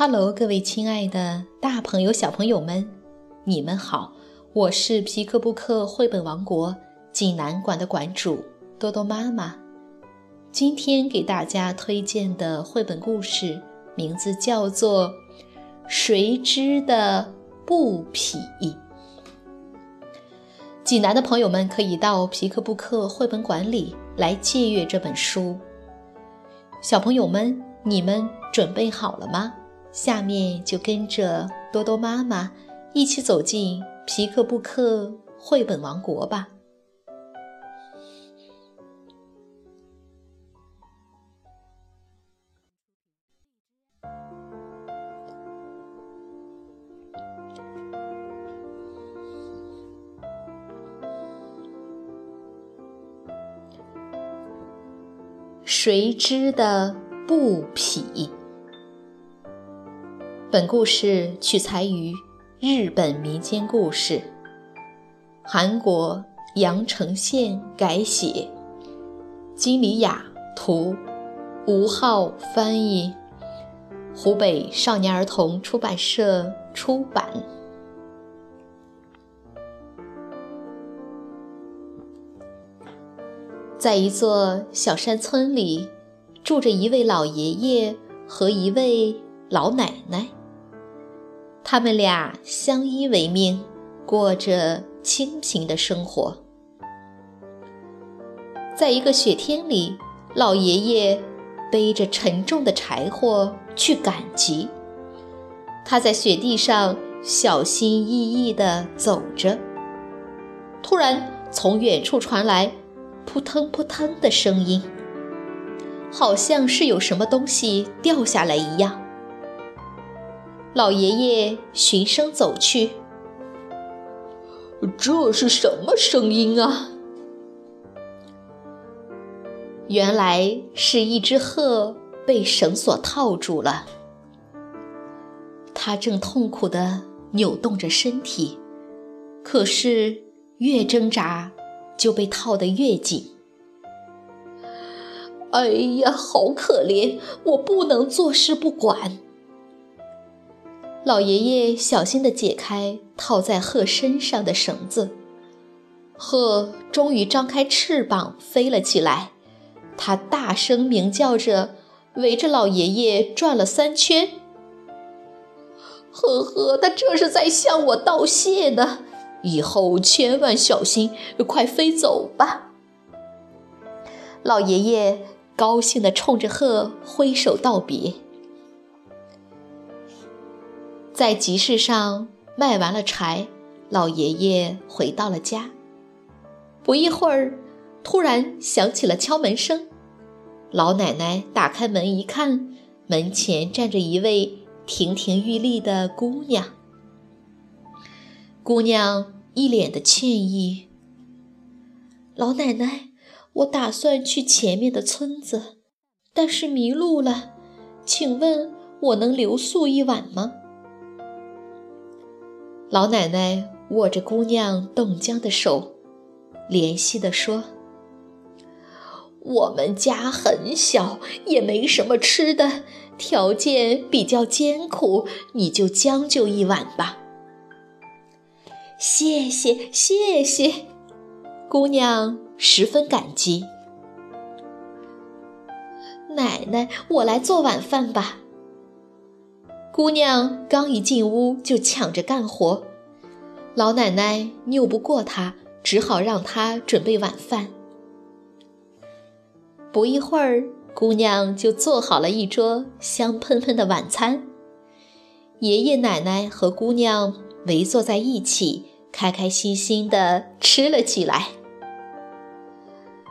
Hello，各位亲爱的大朋友、小朋友们，你们好！我是皮克布克绘本王国济南馆的馆主多多妈妈。今天给大家推荐的绘本故事名字叫做《谁织的布匹》。济南的朋友们可以到皮克布克绘本馆里来借阅这本书。小朋友们，你们准备好了吗？下面就跟着多多妈妈一起走进皮克布克绘本王国吧。谁织的布匹？本故事取材于日本民间故事，韩国阳城县改写，金里雅图，吴浩翻译，湖北少年儿童出版社出版。在一座小山村里，住着一位老爷爷和一位老奶奶。他们俩相依为命，过着清贫的生活。在一个雪天里，老爷爷背着沉重的柴火去赶集。他在雪地上小心翼翼地走着。突然，从远处传来扑腾扑腾的声音，好像是有什么东西掉下来一样。老爷爷循声走去，这是什么声音啊？原来是一只鹤被绳索套住了，它正痛苦地扭动着身体，可是越挣扎就被套得越紧。哎呀，好可怜！我不能坐视不管。老爷爷小心地解开套在鹤身上的绳子，鹤终于张开翅膀飞了起来。它大声鸣叫着，围着老爷爷转了三圈。呵呵，它这是在向我道谢呢。以后千万小心，快飞走吧！老爷爷高兴地冲着鹤挥手道别。在集市上卖完了柴，老爷爷回到了家。不一会儿，突然响起了敲门声。老奶奶打开门一看，门前站着一位亭亭玉立的姑娘。姑娘一脸的歉意：“老奶奶，我打算去前面的村子，但是迷路了，请问我能留宿一晚吗？”老奶奶握着姑娘冻僵的手，怜惜地说：“我们家很小，也没什么吃的，条件比较艰苦，你就将就一晚吧。”谢谢，谢谢，姑娘十分感激。奶奶，我来做晚饭吧。姑娘刚一进屋就抢着干活，老奶奶拗不过她，只好让她准备晚饭。不一会儿，姑娘就做好了一桌香喷喷的晚餐。爷爷奶奶和姑娘围坐在一起，开开心心地吃了起来。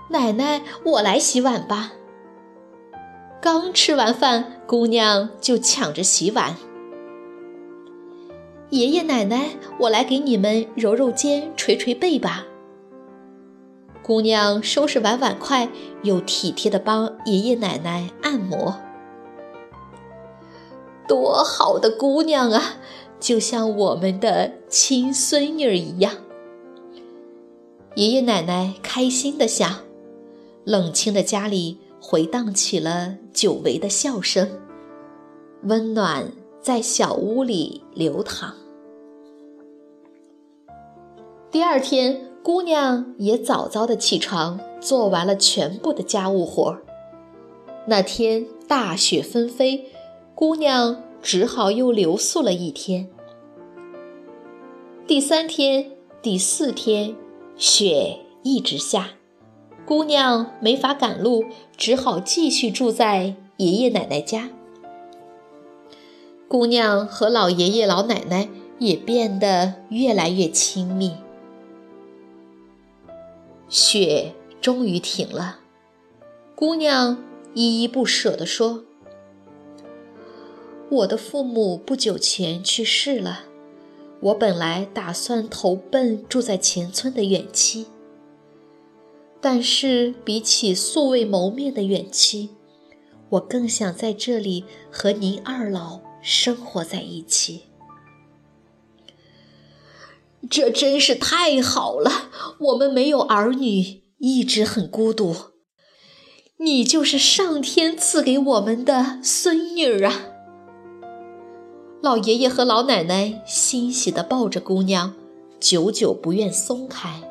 奶奶，我来洗碗吧。刚吃完饭，姑娘就抢着洗碗。爷爷奶奶，我来给你们揉揉肩、捶捶背吧。姑娘收拾完碗筷，又体贴地帮爷爷奶奶按摩。多好的姑娘啊，就像我们的亲孙女儿一样。爷爷奶奶开心地想，冷清的家里。回荡起了久违的笑声，温暖在小屋里流淌。第二天，姑娘也早早的起床，做完了全部的家务活。那天大雪纷飞，姑娘只好又留宿了一天。第三天、第四天，雪一直下，姑娘没法赶路，只好继续住在爷爷奶奶家。姑娘和老爷爷、老奶奶也变得越来越亲密。雪终于停了，姑娘依依不舍地说：“我的父母不久前去世了。”我本来打算投奔住在前村的远亲，但是比起素未谋面的远亲，我更想在这里和您二老生活在一起。这真是太好了！我们没有儿女，一直很孤独。你就是上天赐给我们的孙女啊！老爷爷和老奶奶欣喜地抱着姑娘，久久不愿松开。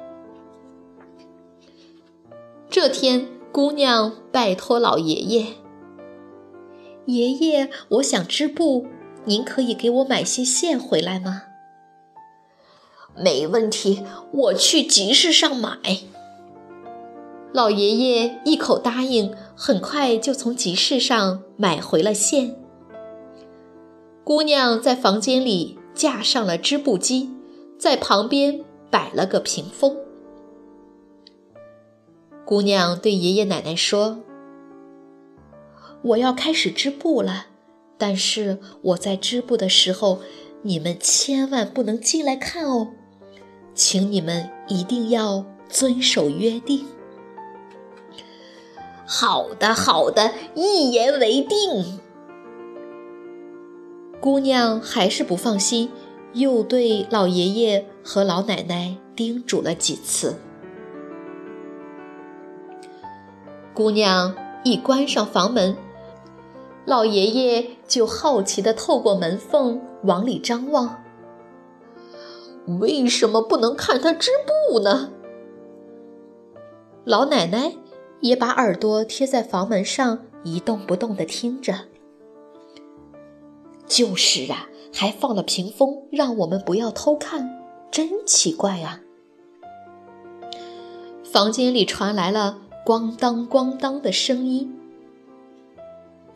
这天，姑娘拜托老爷爷：“爷爷，我想织布，您可以给我买些线回来吗？”“没问题，我去集市上买。”老爷爷一口答应，很快就从集市上买回了线。姑娘在房间里架上了织布机，在旁边摆了个屏风。姑娘对爷爷奶奶说：“我要开始织布了，但是我在织布的时候，你们千万不能进来看哦，请你们一定要遵守约定。”“好的，好的，一言为定。”姑娘还是不放心，又对老爷爷和老奶奶叮嘱了几次。姑娘一关上房门，老爷爷就好奇地透过门缝往里张望。为什么不能看他织布呢？老奶奶也把耳朵贴在房门上，一动不动地听着。就是啊，还放了屏风，让我们不要偷看，真奇怪啊！房间里传来了咣当咣当的声音。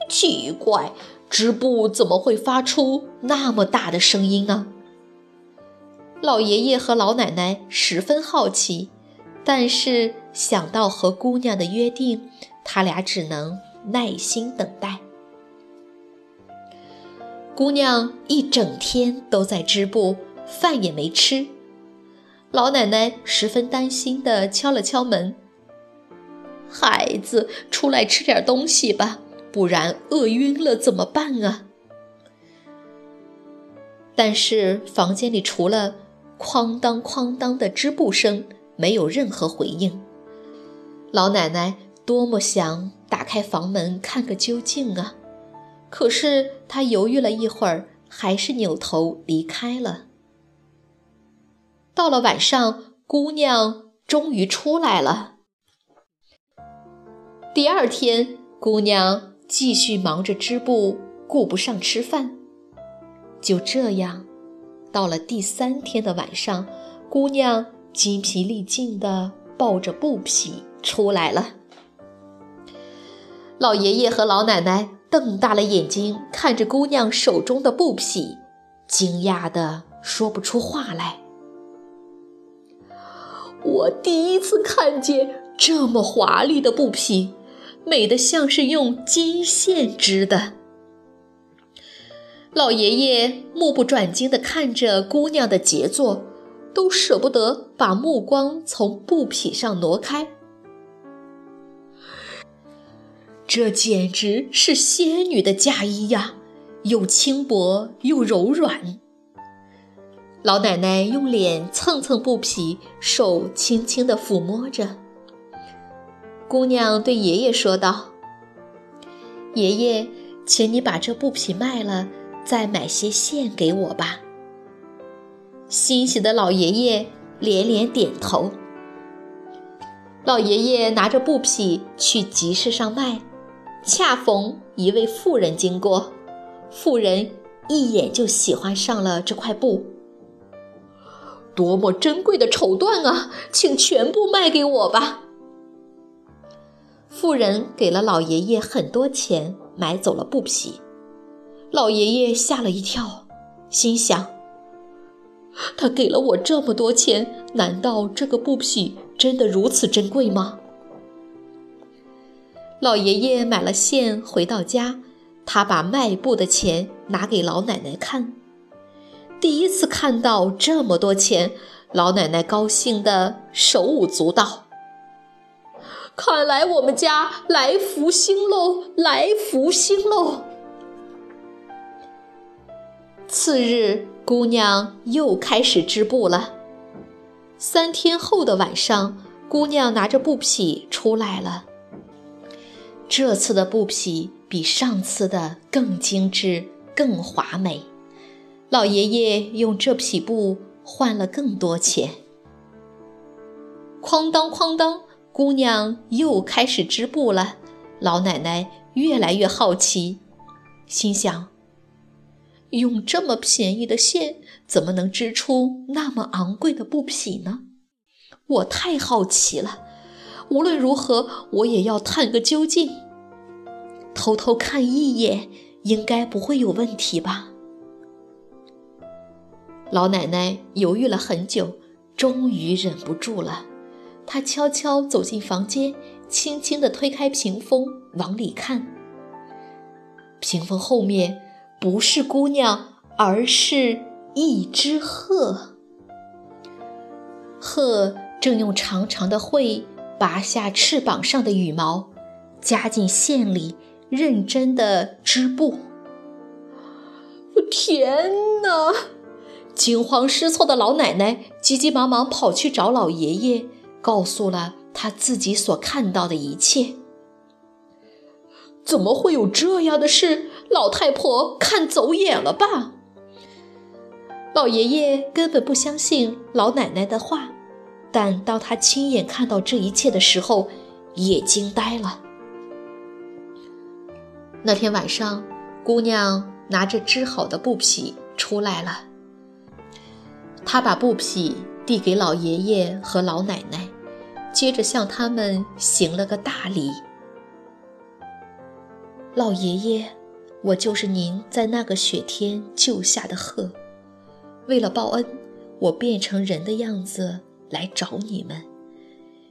奇怪，织布怎么会发出那么大的声音呢？老爷爷和老奶奶十分好奇，但是想到和姑娘的约定，他俩只能耐心等待。姑娘一整天都在织布，饭也没吃。老奶奶十分担心地敲了敲门：“孩子，出来吃点东西吧，不然饿晕了怎么办啊？”但是房间里除了哐当哐当的织布声，没有任何回应。老奶奶多么想打开房门看个究竟啊！可是她犹豫了一会儿，还是扭头离开了。到了晚上，姑娘终于出来了。第二天，姑娘继续忙着织布，顾不上吃饭。就这样，到了第三天的晚上，姑娘精疲力尽地抱着布匹出来了。老爷爷和老奶奶。瞪大了眼睛看着姑娘手中的布匹，惊讶的说不出话来。我第一次看见这么华丽的布匹，美得像是用金线织的。老爷爷目不转睛地看着姑娘的杰作，都舍不得把目光从布匹上挪开。这简直是仙女的嫁衣呀，又轻薄又柔软。老奶奶用脸蹭蹭布匹，手轻轻地抚摸着。姑娘对爷爷说道：“爷爷，请你把这布匹卖了，再买些线给我吧。”欣喜的老爷爷连连点头。老爷爷拿着布匹去集市上卖，恰逢一位妇人经过，妇人一眼就喜欢上了这块布。多么珍贵的绸缎啊，请全部卖给我吧！妇人给了老爷爷很多钱，买走了布匹。老爷爷吓了一跳，心想：他给了我这么多钱，难道这个布匹？真的如此珍贵吗？老爷爷买了线，回到家，他把卖布的钱拿给老奶奶看。第一次看到这么多钱，老奶奶高兴的手舞足蹈。看来我们家来福星喽，来福星喽！次日，姑娘又开始织布了。三天后的晚上，姑娘拿着布匹出来了。这次的布匹比上次的更精致、更华美。老爷爷用这匹布换了更多钱。哐当哐当，姑娘又开始织布了。老奶奶越来越好奇，心想：用这么便宜的线。怎么能织出那么昂贵的布匹呢？我太好奇了。无论如何，我也要探个究竟。偷偷看一眼，应该不会有问题吧？老奶奶犹豫了很久，终于忍不住了。他悄悄走进房间，轻轻地推开屏风，往里看。屏风后面不是姑娘，而是……一只鹤，鹤正用长长的喙拔下翅膀上的羽毛，夹进线里，认真的织布。天哪！惊慌失措的老奶奶急急忙忙跑去找老爷爷，告诉了他自己所看到的一切。怎么会有这样的事？老太婆看走眼了吧？老爷爷根本不相信老奶奶的话，但当他亲眼看到这一切的时候，也惊呆了。那天晚上，姑娘拿着织好的布匹出来了，她把布匹递给老爷爷和老奶奶，接着向他们行了个大礼：“老爷爷，我就是您在那个雪天救下的鹤。”为了报恩，我变成人的样子来找你们，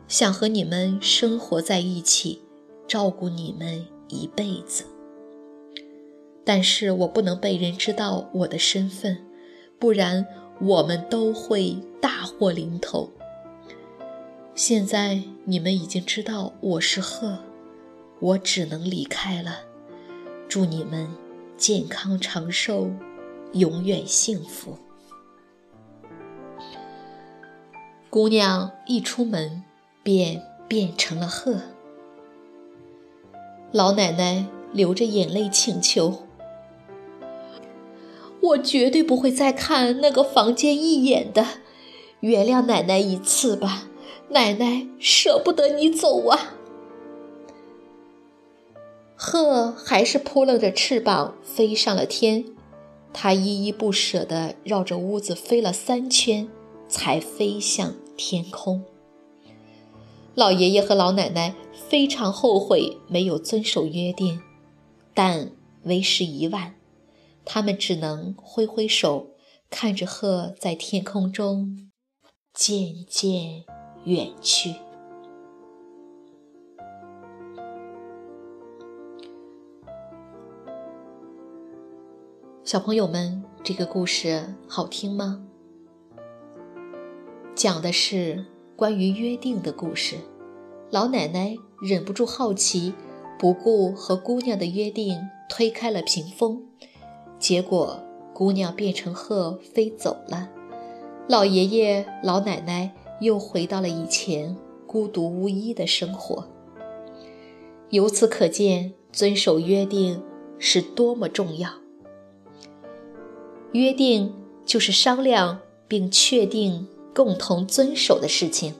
想和你们生活在一起，照顾你们一辈子。但是我不能被人知道我的身份，不然我们都会大祸临头。现在你们已经知道我是鹤，我只能离开了。祝你们健康长寿，永远幸福。姑娘一出门，便变成了鹤。老奶奶流着眼泪请求：“我绝对不会再看那个房间一眼的，原谅奶奶一次吧，奶奶舍不得你走啊！”鹤还是扑棱着翅膀飞上了天，它依依不舍地绕着屋子飞了三圈。才飞向天空。老爷爷和老奶奶非常后悔没有遵守约定，但为时已晚，他们只能挥挥手，看着鹤在天空中渐渐远去。小朋友们，这个故事好听吗？讲的是关于约定的故事。老奶奶忍不住好奇，不顾和姑娘的约定，推开了屏风。结果，姑娘变成鹤飞走了。老爷爷、老奶奶又回到了以前孤独无依的生活。由此可见，遵守约定是多么重要。约定就是商量并确定共同遵守的事情。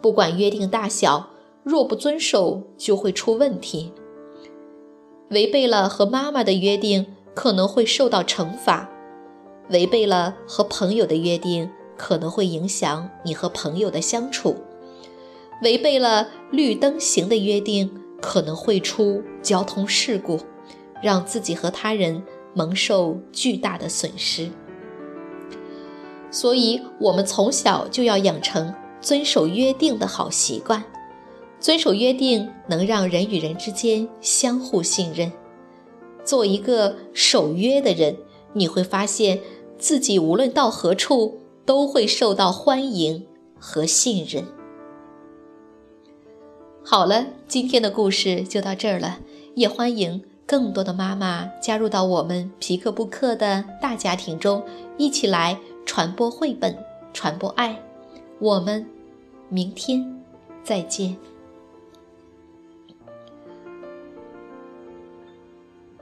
不管约定大小，若不遵守就会出问题。违背了和妈妈的约定，可能会受到惩罚；违背了和朋友的约定，可能会影响你和朋友的相处；违背了绿灯行的约定，可能会出交通事故，让自己和他人蒙受巨大的损失。所以，我们从小就要养成遵守约定的好习惯。遵守约定能让人与人之间相互信任。做一个守约的人，你会发现自己无论到何处都会受到欢迎和信任。好了，今天的故事就到这儿了，也欢迎更多的妈妈加入到我们皮克布克的大家庭中，一起来传播绘本，传播爱。我们明天再见。